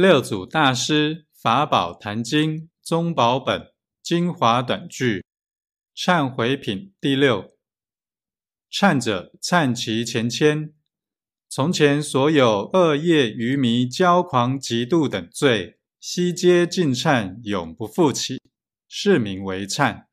六祖大师法宝坛经宗宝本精华短句忏悔品第六。忏者，忏其前愆。从前所有恶业、愚迷、骄狂、嫉妒等罪，悉皆尽忏，永不复起，是名为忏。